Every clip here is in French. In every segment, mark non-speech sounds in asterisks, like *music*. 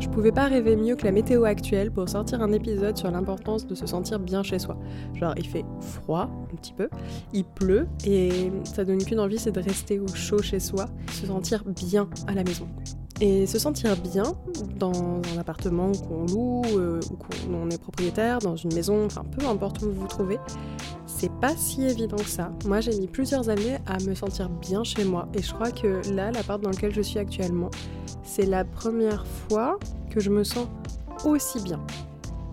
Je pouvais pas rêver mieux que la météo actuelle pour sortir un épisode sur l'importance de se sentir bien chez soi. Genre, il fait froid, un petit peu, il pleut, et ça donne qu'une envie, c'est de rester au chaud chez soi, se sentir bien à la maison. Et se sentir bien dans un appartement qu'on loue euh, ou qu'on est propriétaire, dans une maison, enfin peu importe où vous vous trouvez, c'est pas si évident que ça. Moi j'ai mis plusieurs années à me sentir bien chez moi et je crois que là, l'appart dans lequel je suis actuellement, c'est la première fois que je me sens aussi bien.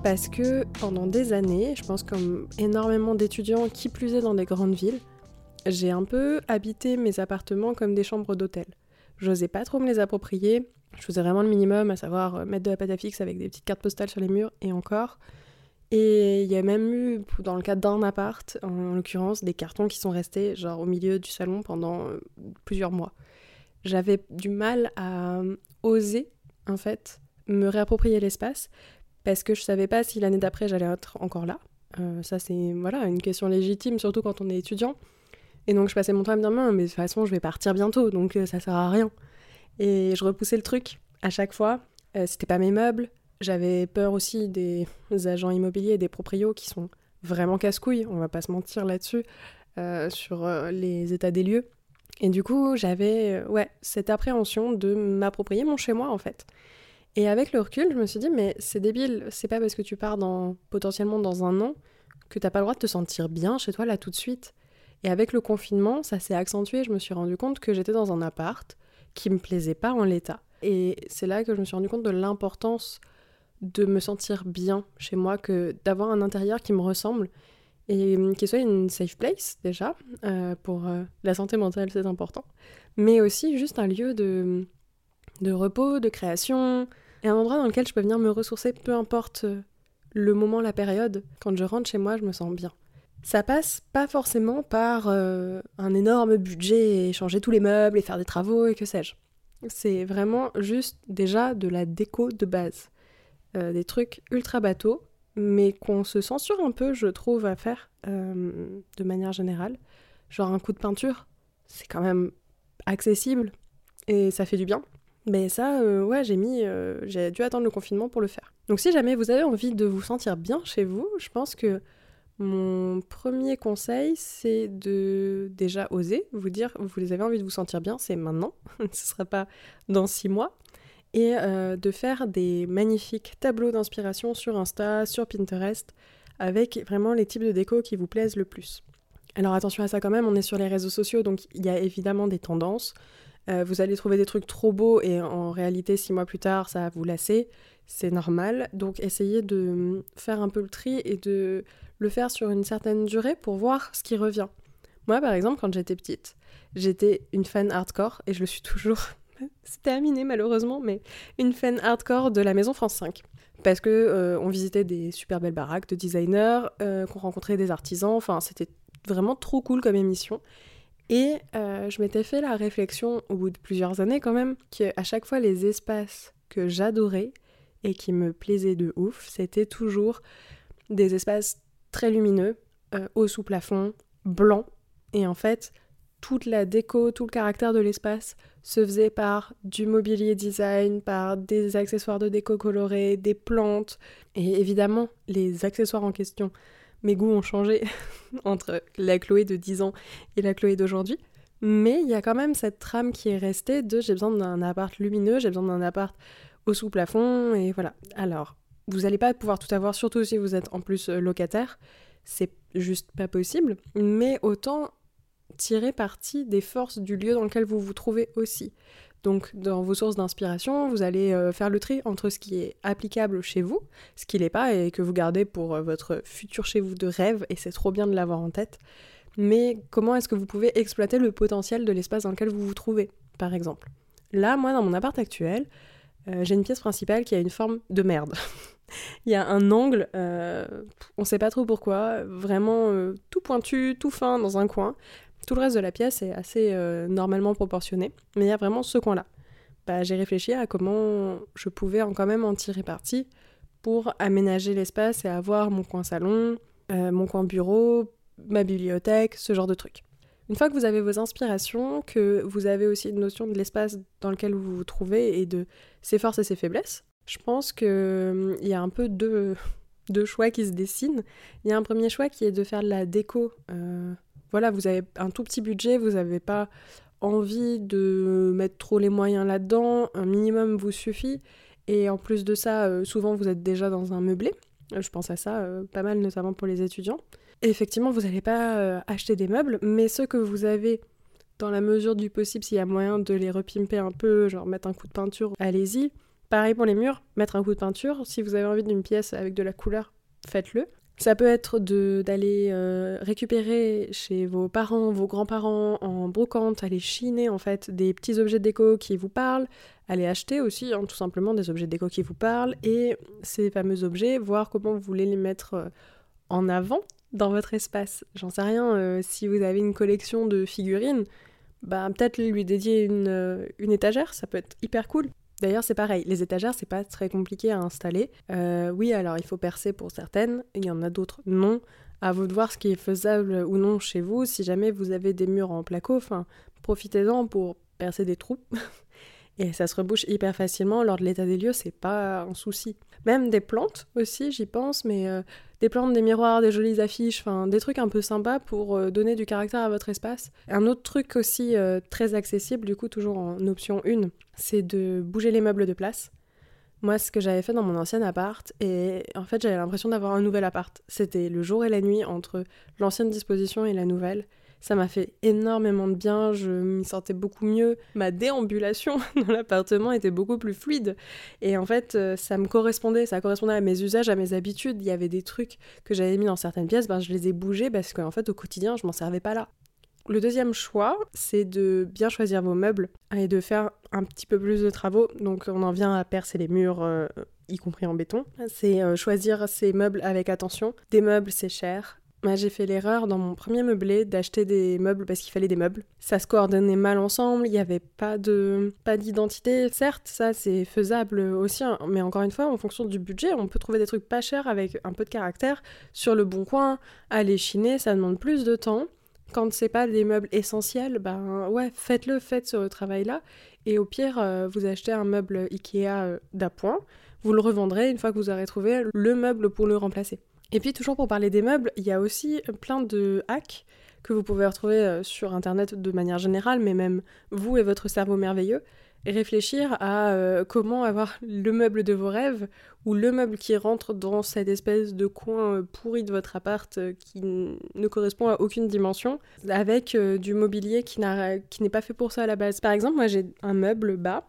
Parce que pendant des années, je pense comme énormément d'étudiants qui plus est dans des grandes villes, j'ai un peu habité mes appartements comme des chambres d'hôtel. J'osais pas trop me les approprier. Je faisais vraiment le minimum, à savoir euh, mettre de la pâte à fixe avec des petites cartes postales sur les murs et encore. Et il y a même eu, dans le cadre d'un appart, en l'occurrence, des cartons qui sont restés genre au milieu du salon pendant euh, plusieurs mois. J'avais du mal à euh, oser, en fait, me réapproprier l'espace parce que je savais pas si l'année d'après j'allais être encore là. ça, c'est voilà, une question légitime, surtout quand on est étudiant. Et donc je passais mon temps à me dire, mais de toute façon, je vais partir bientôt, donc euh, ça sert à rien. Et je repoussais le truc à chaque fois. Euh, c'était pas mes meubles. J'avais peur aussi des agents immobiliers, des proprios qui sont vraiment casse-couilles, on va pas se mentir là-dessus, euh, sur les états des lieux. Et du coup, j'avais ouais, cette appréhension de m'approprier mon chez-moi en fait. Et avec le recul, je me suis dit, mais c'est débile, c'est pas parce que tu pars dans, potentiellement dans un an que t'as pas le droit de te sentir bien chez toi là tout de suite. Et avec le confinement, ça s'est accentué. Je me suis rendu compte que j'étais dans un appart qui me plaisait pas en l'état. Et c'est là que je me suis rendu compte de l'importance de me sentir bien chez moi, que d'avoir un intérieur qui me ressemble et qui soit une safe place déjà euh, pour euh, la santé mentale, c'est important, mais aussi juste un lieu de, de repos, de création, et un endroit dans lequel je peux venir me ressourcer, peu importe le moment, la période. Quand je rentre chez moi, je me sens bien. Ça passe pas forcément par euh, un énorme budget et changer tous les meubles et faire des travaux et que sais-je. C'est vraiment juste déjà de la déco de base. Euh, des trucs ultra bateaux, mais qu'on se censure un peu, je trouve, à faire euh, de manière générale. Genre un coup de peinture, c'est quand même accessible et ça fait du bien. Mais ça, ouais, j'ai mis, j'ai dû attendre le confinement pour le faire. Donc si jamais vous avez envie de vous sentir bien chez vous, je pense que mon premier conseil, c'est de déjà oser, vous dire, vous avez envie de vous sentir bien, c'est maintenant, *laughs* ce ne sera pas dans six mois, et euh, de faire des magnifiques tableaux d'inspiration sur Insta, sur Pinterest, avec vraiment les types de déco qui vous plaisent le plus. Alors attention à ça quand même, on est sur les réseaux sociaux, donc il y a évidemment des tendances. Euh, vous allez trouver des trucs trop beaux et en réalité, six mois plus tard, ça va vous lasser. C'est normal. Donc essayez de faire un peu le tri et de le faire sur une certaine durée pour voir ce qui revient. Moi, par exemple, quand j'étais petite, j'étais une fan hardcore, et je le suis toujours, *laughs* c'est terminé malheureusement, mais une fan hardcore de la Maison France 5. Parce que euh, on visitait des super belles baraques de designers, euh, qu'on rencontrait des artisans, enfin c'était vraiment trop cool comme émission. Et euh, je m'étais fait la réflexion au bout de plusieurs années quand même, qu'à chaque fois les espaces que j'adorais et qui me plaisaient de ouf, c'était toujours des espaces très lumineux, euh, haut sous plafond, blanc. Et en fait, toute la déco, tout le caractère de l'espace se faisait par du mobilier design, par des accessoires de déco colorés, des plantes. Et évidemment, les accessoires en question, mes goûts ont changé *laughs* entre la Chloé de 10 ans et la Chloé d'aujourd'hui. Mais il y a quand même cette trame qui est restée de j'ai besoin d'un appart lumineux, j'ai besoin d'un appart au sous-plafond, et voilà. Alors, vous n'allez pas pouvoir tout avoir, surtout si vous êtes en plus euh, locataire. C'est juste pas possible. Mais autant tirer parti des forces du lieu dans lequel vous vous trouvez aussi. Donc dans vos sources d'inspiration, vous allez euh, faire le tri entre ce qui est applicable chez vous, ce qui l'est pas et que vous gardez pour euh, votre futur chez vous de rêve, et c'est trop bien de l'avoir en tête. Mais comment est-ce que vous pouvez exploiter le potentiel de l'espace dans lequel vous vous trouvez, par exemple? Là, moi, dans mon appart actuel, j'ai une pièce principale qui a une forme de merde. *laughs* Il y a un angle, euh, on sait pas trop pourquoi, vraiment euh, tout pointu, tout fin dans un coin. Tout le reste de la pièce est assez euh, normalement proportionné, mais il y a vraiment ce coin-là. Bah, j'ai réfléchi à comment je pouvais en quand même en tirer parti pour aménager l'espace et avoir mon coin salon, mon coin bureau, ma bibliothèque, ce genre de trucs. Une fois que vous avez vos inspirations, que vous avez aussi une notion de l'espace dans lequel vous vous trouvez et de ses forces et ses faiblesses, Je pense qu'il hum, y a un peu deux, *laughs* deux, choix qui se dessinent. Il y a un premier choix qui est de faire de la déco. Euh, voilà, vous avez un tout petit budget, vous n'avez pas envie de mettre trop les moyens là-dedans, un minimum vous suffit. Et en plus de ça, euh, souvent vous êtes déjà dans un meublé. Euh, je pense à ça pas mal, notamment pour les étudiants. Effectivement, vous n'allez pas acheter des meubles, mais ceux que vous avez dans la mesure du possible, s'il y a moyen de les repimper un peu, genre mettre un coup de peinture, allez-y. Pareil pour les murs, mettre un coup de peinture. Si vous avez envie d'une pièce avec de la couleur, faites-le. Ça peut être d'aller euh, récupérer chez vos parents, vos grands-parents en brocante, aller chiner en fait des petits objets de déco qui vous parlent, aller acheter aussi hein, tout simplement des objets de déco qui vous parlent et ces fameux objets, voir comment vous voulez les mettre euh, en avant dans votre espace. J'en sais rien, euh, si vous avez une collection de figurines, bah peut-être lui dédier une, une étagère, ça peut être hyper cool. D'ailleurs, c'est pareil, les étagères, c'est pas très compliqué à installer. Euh, oui, alors il faut percer pour certaines, il y en a d'autres non. À vous de voir ce qui est faisable ou non chez vous. Si jamais vous avez des murs en placo, profitez-en pour percer des trous. *laughs* Et ça se rebouche hyper facilement. Lors de l'état des lieux, c'est pas un souci. Même des plantes aussi, j'y pense, mais euh, des plantes, des miroirs, des jolies affiches, enfin des trucs un peu sympas pour euh, donner du caractère à votre espace. Un autre truc aussi euh, très accessible, du coup toujours en option 1, c'est de bouger les meubles de place. Moi, ce que j'avais fait dans mon ancien appart, et en fait j'avais l'impression d'avoir un nouvel appart. C'était le jour et la nuit entre l'ancienne disposition et la nouvelle. Ça m'a fait énormément de bien, je m'y sentais beaucoup mieux. Ma déambulation *laughs* dans l'appartement était beaucoup plus fluide. Et en fait, euh, ça me correspondait, ça correspondait à mes usages, à mes habitudes. Il y avait des trucs que j'avais mis dans certaines pièces, ben, je les ai bougés parce qu'en fait, au quotidien, je m'en servais pas là. Le deuxième choix, c'est de bien choisir vos meubles et de faire un petit peu plus de travaux. Donc on en vient à percer les murs, euh, y compris en béton. C'est euh, choisir ces meubles avec attention. Des meubles, c'est cher j'ai fait l'erreur dans mon premier meublé d'acheter des meubles parce qu'il fallait des meubles. Ça se coordonnait mal ensemble, il n'y avait pas de pas d'identité. Certes, ça c'est faisable aussi, hein, mais encore une fois, en fonction du budget, on peut trouver des trucs pas chers avec un peu de caractère sur le bon coin. Aller chiner, ça demande plus de temps. Quand c'est pas des meubles essentiels, ben ouais, faites-le, faites ce travail-là. Et au pire, euh, vous achetez un meuble Ikea euh, d'appoint, vous le revendrez une fois que vous aurez trouvé le meuble pour le remplacer. Et puis toujours pour parler des meubles, il y a aussi plein de hacks que vous pouvez retrouver euh, sur Internet de manière générale, mais même vous et votre cerveau merveilleux, réfléchir à euh, comment avoir le meuble de vos rêves ou le meuble qui rentre dans cette espèce de coin euh, pourri de votre appart qui ne correspond à aucune dimension, avec du mobilier qui n'est pas fait pour ça à la base. Par exemple, moi j'ai un meuble bas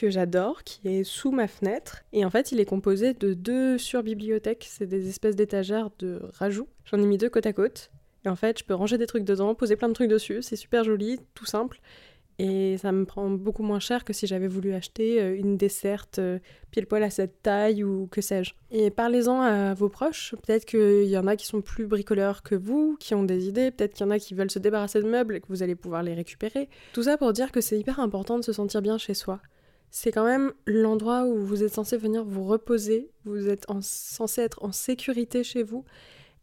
que j'adore, qui est sous ma fenêtre. Et en fait, il est composé de deux sur-bibliothèques. C'est des espèces d'étagères de rajout. J'en ai mis deux côte à côte. Et en fait, je peux ranger des trucs dedans, poser plein de trucs dessus. C'est super joli, tout simple. Et ça me prend beaucoup moins cher que si j'avais voulu acheter euh, une desserte euh, pile poil à cette taille ou que sais-je. Et parlez-en à vos proches. Peut-être qu'il y en a qui sont plus bricoleurs que vous, qui ont des idées. Peut-être qu'il y en a qui veulent se débarrasser de meubles et que vous allez pouvoir les récupérer. Tout ça pour dire que c'est hyper important de se sentir bien chez soi c'est quand même l'endroit où vous êtes censé venir vous reposer, vous êtes censé être en sécurité chez vous.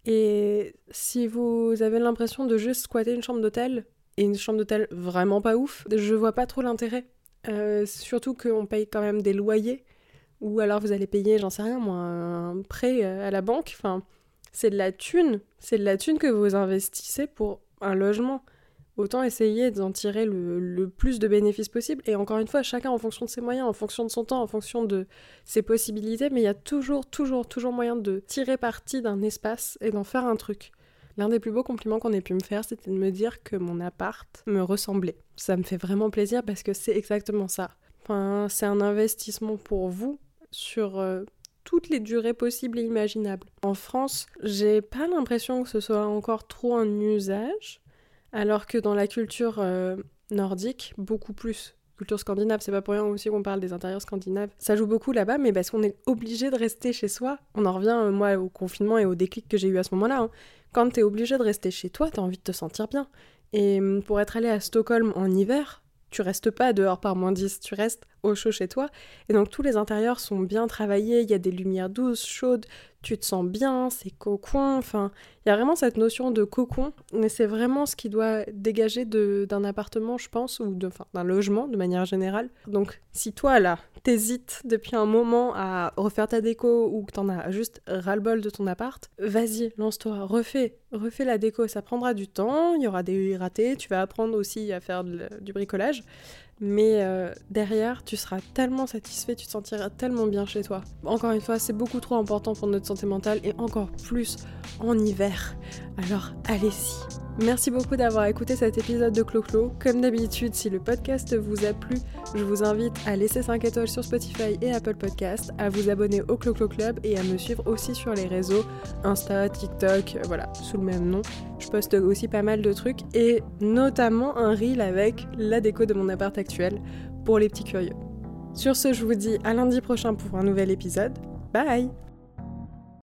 Et si vous avez l'impression de juste squatter une chambre d'hôtel, et une chambre d'hôtel vraiment pas ouf, je vois pas trop l'intérêt. Euh, surtout qu'on paye quand même des loyers, ou alors vous allez payer, j'en sais rien, moi, un prêt à la banque. Enfin, c'est de la thune, c'est de la thune que vous investissez pour un logement autant essayer d'en tirer le, plus de bénéfices possible. Et encore une fois, chacun en fonction de ses moyens, en fonction de son temps, en fonction de ses possibilités, mais il y a toujours, toujours, toujours moyen de tirer parti d'un espace et d'en faire un truc. L'un des plus beaux compliments qu'on ait pu me faire, c'était de me dire que mon appart me ressemblait. Ça me fait vraiment plaisir parce que c'est exactement ça. Enfin, c'est un investissement pour vous sur euh, toutes les durées possibles et imaginables. En France, j'ai pas l'impression que ce soit encore trop un usage. Alors que dans la culture euh, nordique, beaucoup plus. Culture scandinave, c'est pas pour rien aussi qu'on parle des intérieurs scandinaves. Ça joue beaucoup là-bas, mais parce qu'on est obligé de rester chez soi. On en revient, euh, moi, au confinement et au déclic que j'ai eu à ce moment-là. Hein. Quand t'es obligé de rester chez toi, t'as envie de te sentir bien. Et hum, pour être allé à Stockholm en hiver, tu restes pas dehors par moins 10, tu restes au chaud chez toi. Et donc tous les intérieurs sont bien travaillés, il y a des lumières douces, chaudes, tu te sens bien, c'est cocon, enfin, il y a vraiment cette notion de cocon, mais c'est vraiment ce qui doit dégager d'un appartement, je pense, ou d'un logement de manière générale. Donc si toi là, t'hésites depuis un moment à refaire ta déco ou que t'en as juste ras-le-bol de ton appart, vas-y, lance-toi, refais, refais la déco, ça prendra du temps, il y aura des ratés, tu vas apprendre aussi à faire du bricolage, mais euh, derrière, tu seras tellement satisfait, tu te sentiras tellement bien chez toi. Encore une fois, c'est beaucoup trop important pour notre santé mentale et encore plus en hiver. Alors allez-y. Merci beaucoup d'avoir écouté cet épisode de Clo-Clo. Comme d'habitude, si le podcast vous a plu, je vous invite à laisser 5 étoiles sur Spotify et Apple Podcast, à vous abonner au Clo-Clo Club et à me suivre aussi sur les réseaux Insta, TikTok, euh, voilà, sous le même nom. Je poste aussi pas mal de trucs et notamment un reel avec la déco de mon appart actuel pour les petits curieux. Sur ce, je vous dis à lundi prochain pour un nouvel épisode. Bye